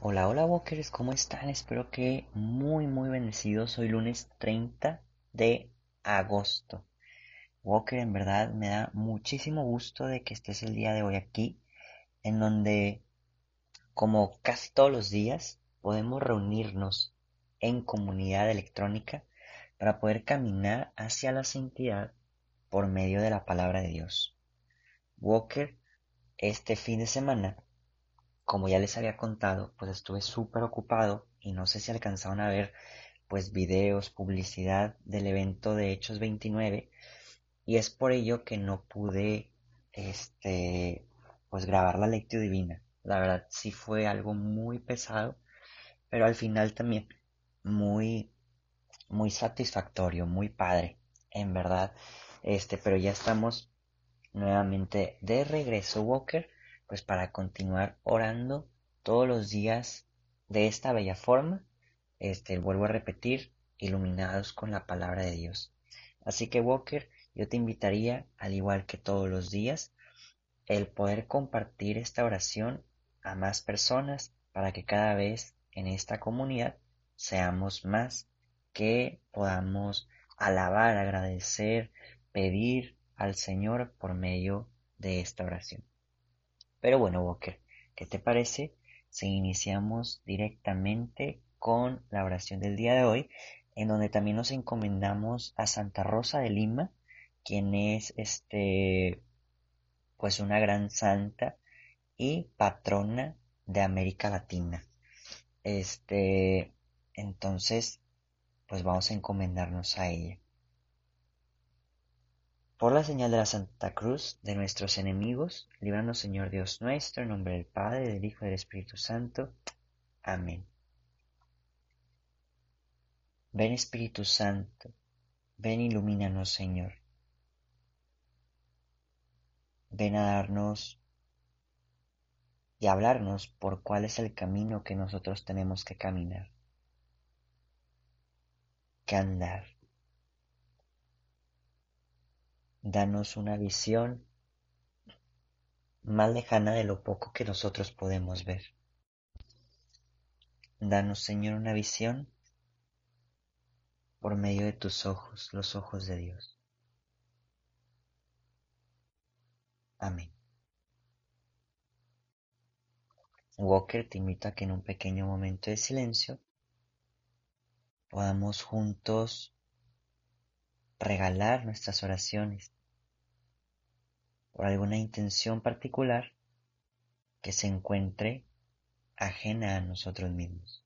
Hola, hola Walkers, ¿cómo están? Espero que muy, muy bendecidos. Hoy lunes 30 de agosto. Walker, en verdad me da muchísimo gusto de que estés el día de hoy aquí, en donde, como casi todos los días, podemos reunirnos en comunidad electrónica para poder caminar hacia la santidad por medio de la palabra de Dios. Walker, este fin de semana como ya les había contado, pues estuve súper ocupado y no sé si alcanzaron a ver pues videos, publicidad del evento de Hechos 29 y es por ello que no pude este pues grabar la lectura divina. La verdad sí fue algo muy pesado, pero al final también muy muy satisfactorio, muy padre, en verdad. Este, pero ya estamos nuevamente de regreso, Walker pues para continuar orando todos los días de esta bella forma, este, vuelvo a repetir, iluminados con la palabra de Dios. Así que Walker, yo te invitaría, al igual que todos los días, el poder compartir esta oración a más personas para que cada vez en esta comunidad seamos más, que podamos alabar, agradecer, pedir al Señor por medio de esta oración. Pero bueno, Walker, ¿qué te parece si iniciamos directamente con la oración del día de hoy, en donde también nos encomendamos a Santa Rosa de Lima, quien es este pues una gran santa y patrona de América Latina. Este, entonces, pues vamos a encomendarnos a ella. Por la señal de la Santa Cruz de nuestros enemigos, líbranos Señor Dios nuestro, en nombre del Padre, del Hijo y del Espíritu Santo. Amén. Ven Espíritu Santo, ven ilumínanos Señor. Ven a darnos y hablarnos por cuál es el camino que nosotros tenemos que caminar, que andar. Danos una visión más lejana de lo poco que nosotros podemos ver. Danos, Señor, una visión por medio de tus ojos, los ojos de Dios. Amén. Walker te invito a que en un pequeño momento de silencio podamos juntos regalar nuestras oraciones por alguna intención particular que se encuentre ajena a nosotros mismos.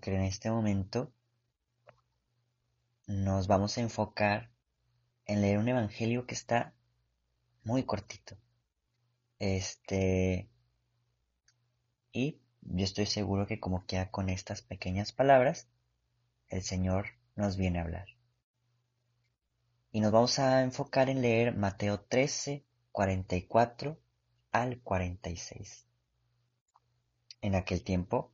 Que en este momento nos vamos a enfocar en leer un evangelio que está muy cortito. Este. Y yo estoy seguro que como queda con estas pequeñas palabras, el Señor nos viene a hablar. Y nos vamos a enfocar en leer Mateo 13, 44 al 46. En aquel tiempo,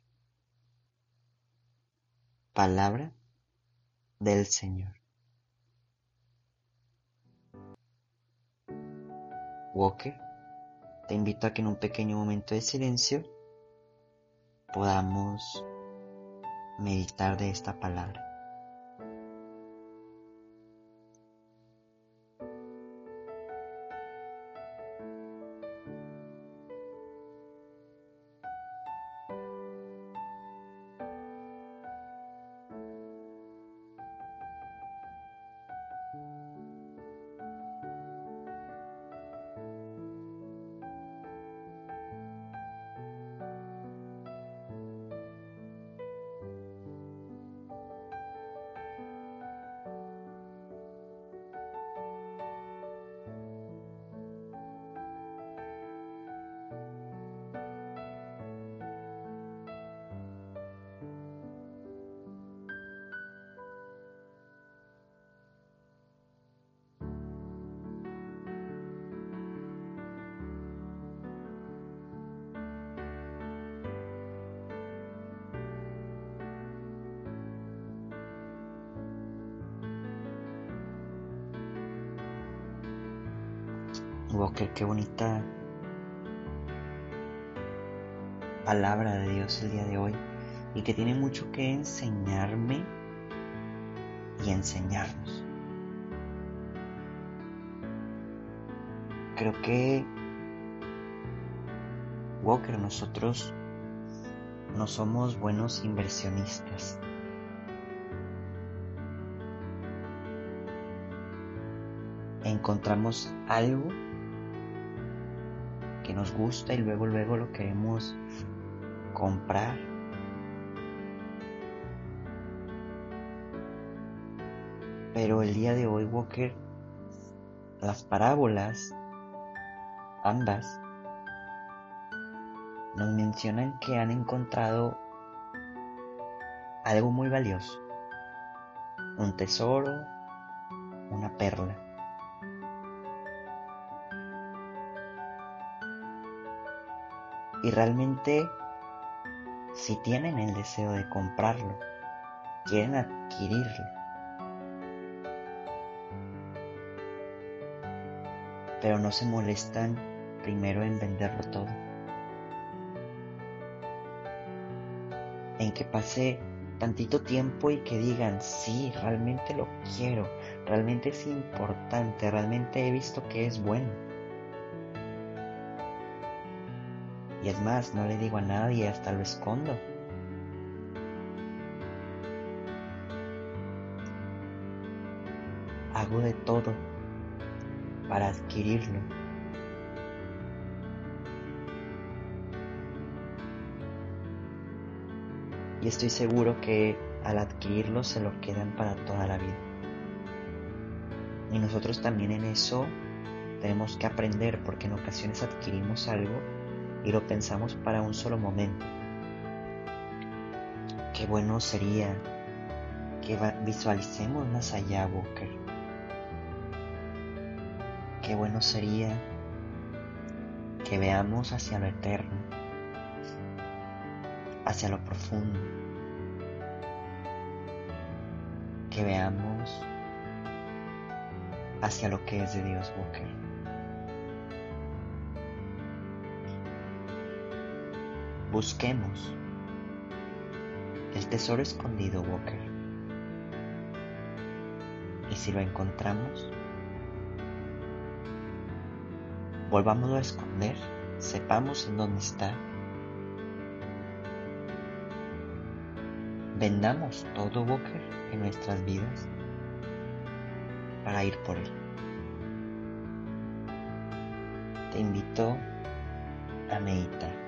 Palabra del Señor. Walker, te invito a que en un pequeño momento de silencio podamos meditar de esta palabra. Walker, qué bonita palabra de Dios el día de hoy y que tiene mucho que enseñarme y enseñarnos. Creo que Walker, nosotros no somos buenos inversionistas. Encontramos algo que nos gusta y luego luego lo queremos comprar. Pero el día de hoy, Walker, las parábolas, ambas, nos mencionan que han encontrado algo muy valioso, un tesoro, una perla. Y realmente, si tienen el deseo de comprarlo, quieren adquirirlo, pero no se molestan primero en venderlo todo. En que pase tantito tiempo y que digan, sí, realmente lo quiero, realmente es importante, realmente he visto que es bueno. Y es más, no le digo a nadie, hasta lo escondo. Hago de todo para adquirirlo. Y estoy seguro que al adquirirlo se lo quedan para toda la vida. Y nosotros también en eso tenemos que aprender porque en ocasiones adquirimos algo y lo pensamos para un solo momento. Qué bueno sería que visualicemos más allá, Walker. Qué bueno sería que veamos hacia lo eterno, hacia lo profundo, que veamos hacia lo que es de Dios, Walker. Busquemos el tesoro escondido, Walker. Y si lo encontramos, volvámoslo a esconder, sepamos en dónde está. Vendamos todo, Walker, en nuestras vidas para ir por él. Te invito a meditar.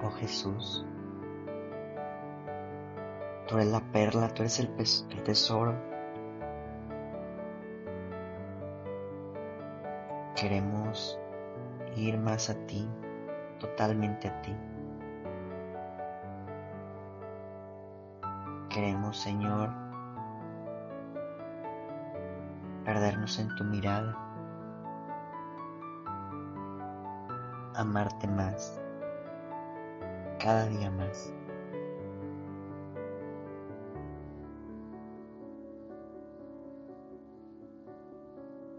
Oh Jesús, tú eres la perla, tú eres el, tesoro. Queremos ir más a ti, totalmente a ti. Queremos, Señor, perdernos en tu mirada, amarte más, cada día más.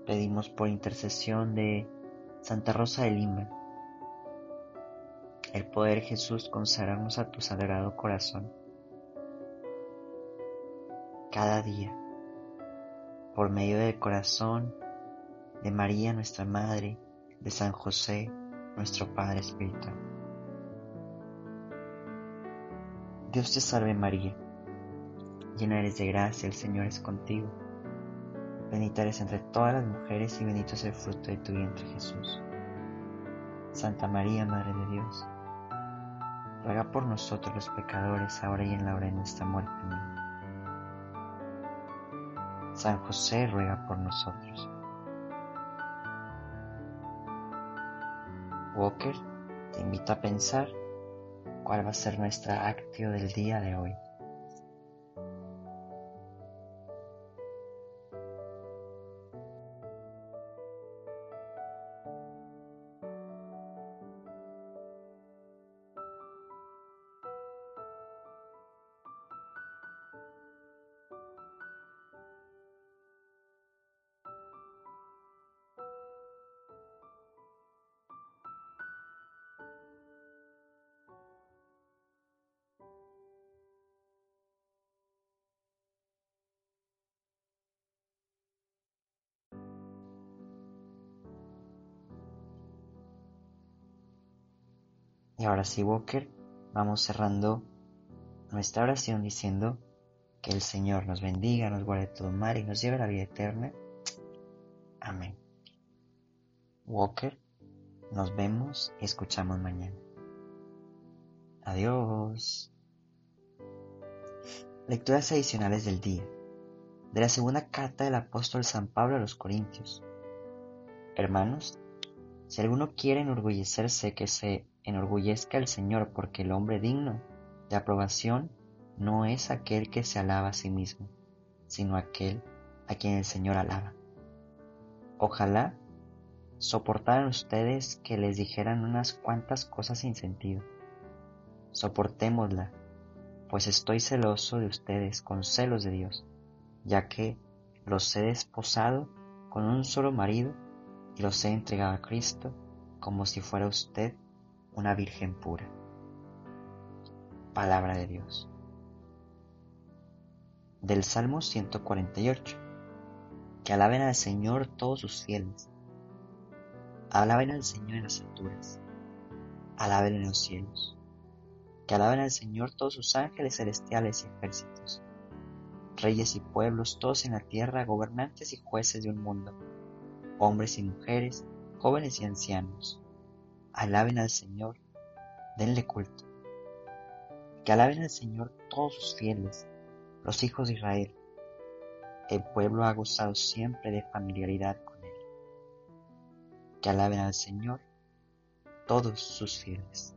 Pedimos por intercesión de Santa Rosa de Lima, el poder Jesús consagrarnos a tu sagrado corazón cada día por medio del corazón de María nuestra Madre, de San José nuestro Padre Espiritual. Dios te salve María, llena eres de gracia, el Señor es contigo. Bendita eres entre todas las mujeres y bendito es el fruto de tu vientre Jesús. Santa María, Madre de Dios, ruega por nosotros los pecadores, ahora y en la hora de nuestra muerte. Amén. San José ruega por nosotros. Walker te invita a pensar cuál va a ser nuestra actio del día de hoy. Y ahora sí, Walker, vamos cerrando nuestra oración diciendo que el Señor nos bendiga, nos guarde todo mal y nos lleve a la vida eterna. Amén. Walker, nos vemos y escuchamos mañana. Adiós. Lecturas adicionales del día. De la segunda carta del apóstol San Pablo a los Corintios. Hermanos, si alguno quiere enorgullecerse, que se enorgullezca el Señor, porque el hombre digno de aprobación no es aquel que se alaba a sí mismo, sino aquel a quien el Señor alaba. Ojalá soportaran ustedes que les dijeran unas cuantas cosas sin sentido. Soportémosla, pues estoy celoso de ustedes con celos de Dios, ya que los he desposado con un solo marido y los he entregado a Cristo como si fuera usted una virgen pura. Palabra de Dios. Del Salmo 148. Que alaben al Señor todos sus fieles. Alaben al Señor en las alturas. Alaben en los cielos. Que alaben al Señor todos sus ángeles celestiales y ejércitos. Reyes y pueblos, todos en la tierra, gobernantes y jueces de un mundo. Hombres y mujeres, jóvenes y ancianos alaben al Señor, denle culto. Que alaben al Señor todos sus fieles, los hijos de Israel. El pueblo ha gozado siempre de familiaridad con Él. Que alaben al Señor todos sus fieles.